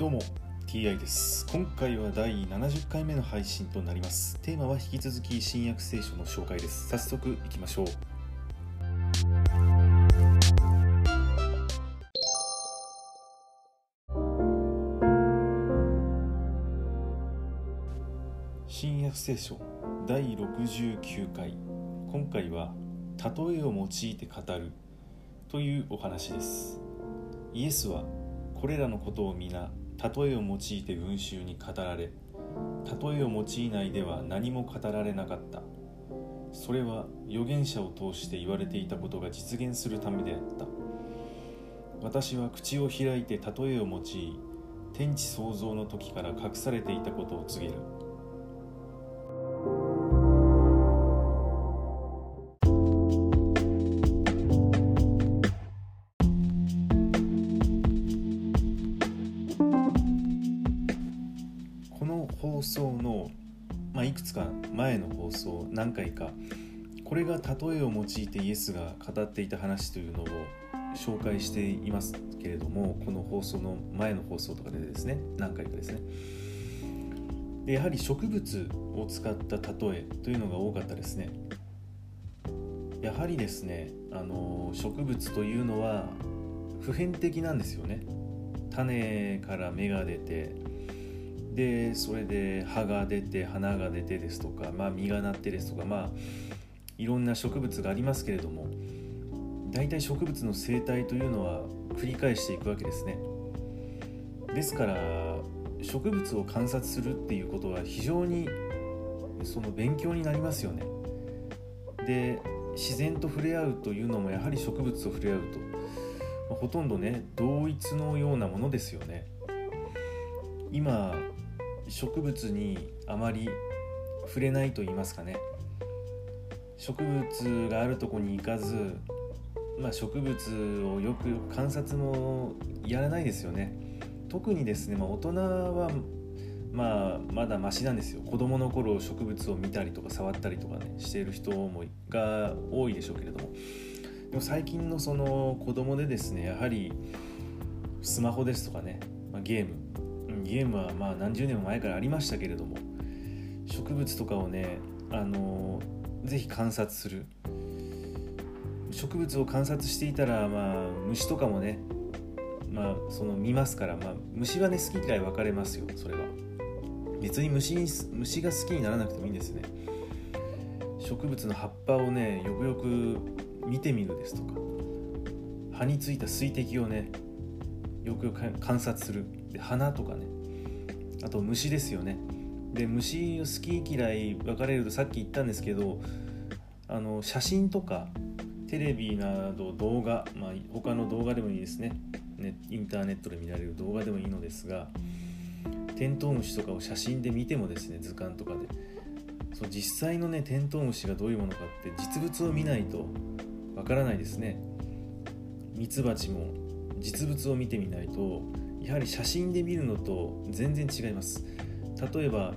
どうも TI です。今回は第70回目の配信となります。テーマは引き続き新約聖書の紹介です。早速いきましょう。新約聖書第69回。今回は例えを用いて語る。というお話です。イエスはこれらのことを皆例えを用いて群衆に語られ例えを用いないでは何も語られなかった。それは預言者を通して言われていたことが実現するためであった。私は口を開いて例えを用い天地創造の時から隠されていたことを告げる。放送の、まあ、いくつか前の放送何回かこれが例えを用いてイエスが語っていた話というのを紹介していますけれどもこの放送の前の放送とかでですね何回かですね。でやはり植物を使った例えというのが多かったですね。やはりですねあの植物というのは普遍的なんですよね。種から芽が出てでそれで葉が出て花が出てですとか、まあ、実がなってですとかまあいろんな植物がありますけれども大体植物の生態というのは繰り返していくわけですね。ですから植物を観察するっていうことは非常にその勉強になりますよね。で自然と触れ合うというのもやはり植物と触れ合うと、ほとんどね同一のようなものですよね。今植物にあまり触れないと言いますかね。植物があるとこに行かず、まあ、植物をよく観察もやらないですよね。特にですね、まあ、大人はまあまだマシなんですよ。子供の頃植物を見たりとか触ったりとかねしている人もが多いでしょうけれども。でも最近のその子供でですねやはりスマホですとかね、まあ、ゲームゲームはまあ何十年も前からありましたけれども植物とかをねあのぜひ観察する。植物を観察していたら、まあ、虫とかもね、まあ、その見ますから、まあ、虫はね好き嫌い分かれますよそれは。別に虫に虫が好きにならなくてもいいんですね。植物の葉っぱをねよくよく見てみるですとか葉についた水滴をねよくよく観察する。で花とかね。あと虫ですよね。で虫好き嫌い分かれるとさっき言ったんですけどあの写真とかテレビなど動画、まあ、他の動画でもいいですね。ねインターネットで見られる動画でもいいのですがテントウムシとかを写真で見てもですね図鑑とかで。そう実際のねテントウムシがどういうものかって実物を見ないとわからないですね。ミツバチも実物を見てみないとやはり写真で見るのと全然違います。例えば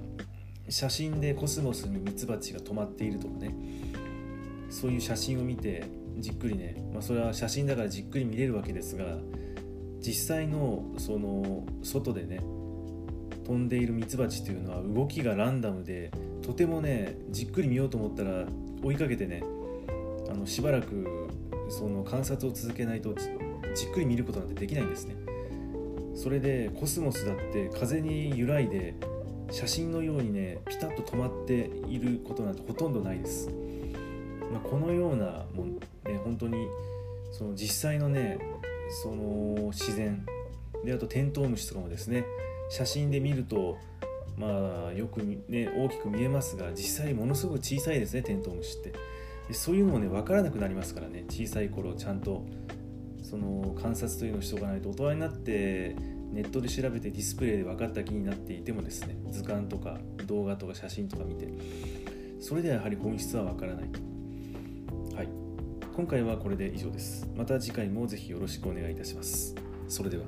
写真でコスモスにミツバチが止まっているとかね。そういう写真を見てじっくりね、まあ、それは写真だからじっくり見れるわけですが実際のその外でね飛んでいるミツバチというのは動きがランダムでとてもねじっくり見ようと思ったら追いかけてねあのしばらくその観察を続けないとじっくり見ることなんてできないんですね。それでコスモスだって風に揺らいで写真のようにねピタッと止まっていることなんてほとんどないです、まあ、このようなもんね本当にその実際のねその自然。であとテントウムシとかもですね写真で見るとまあよくね大きく見えますが実際ものすごく小さいですねテントウムシって。でそういうのもね分からなくなりますからね小さい頃ちゃんとその観察というのをしておかないと大人になってネットで調べてディスプレイで分かった気になっていてもですね図鑑とか動画とか写真とか見てそれではやはり本質は分からない。とはい。今回はこれで以上です。また次回もぜひよろしくお願いいたします。それでは。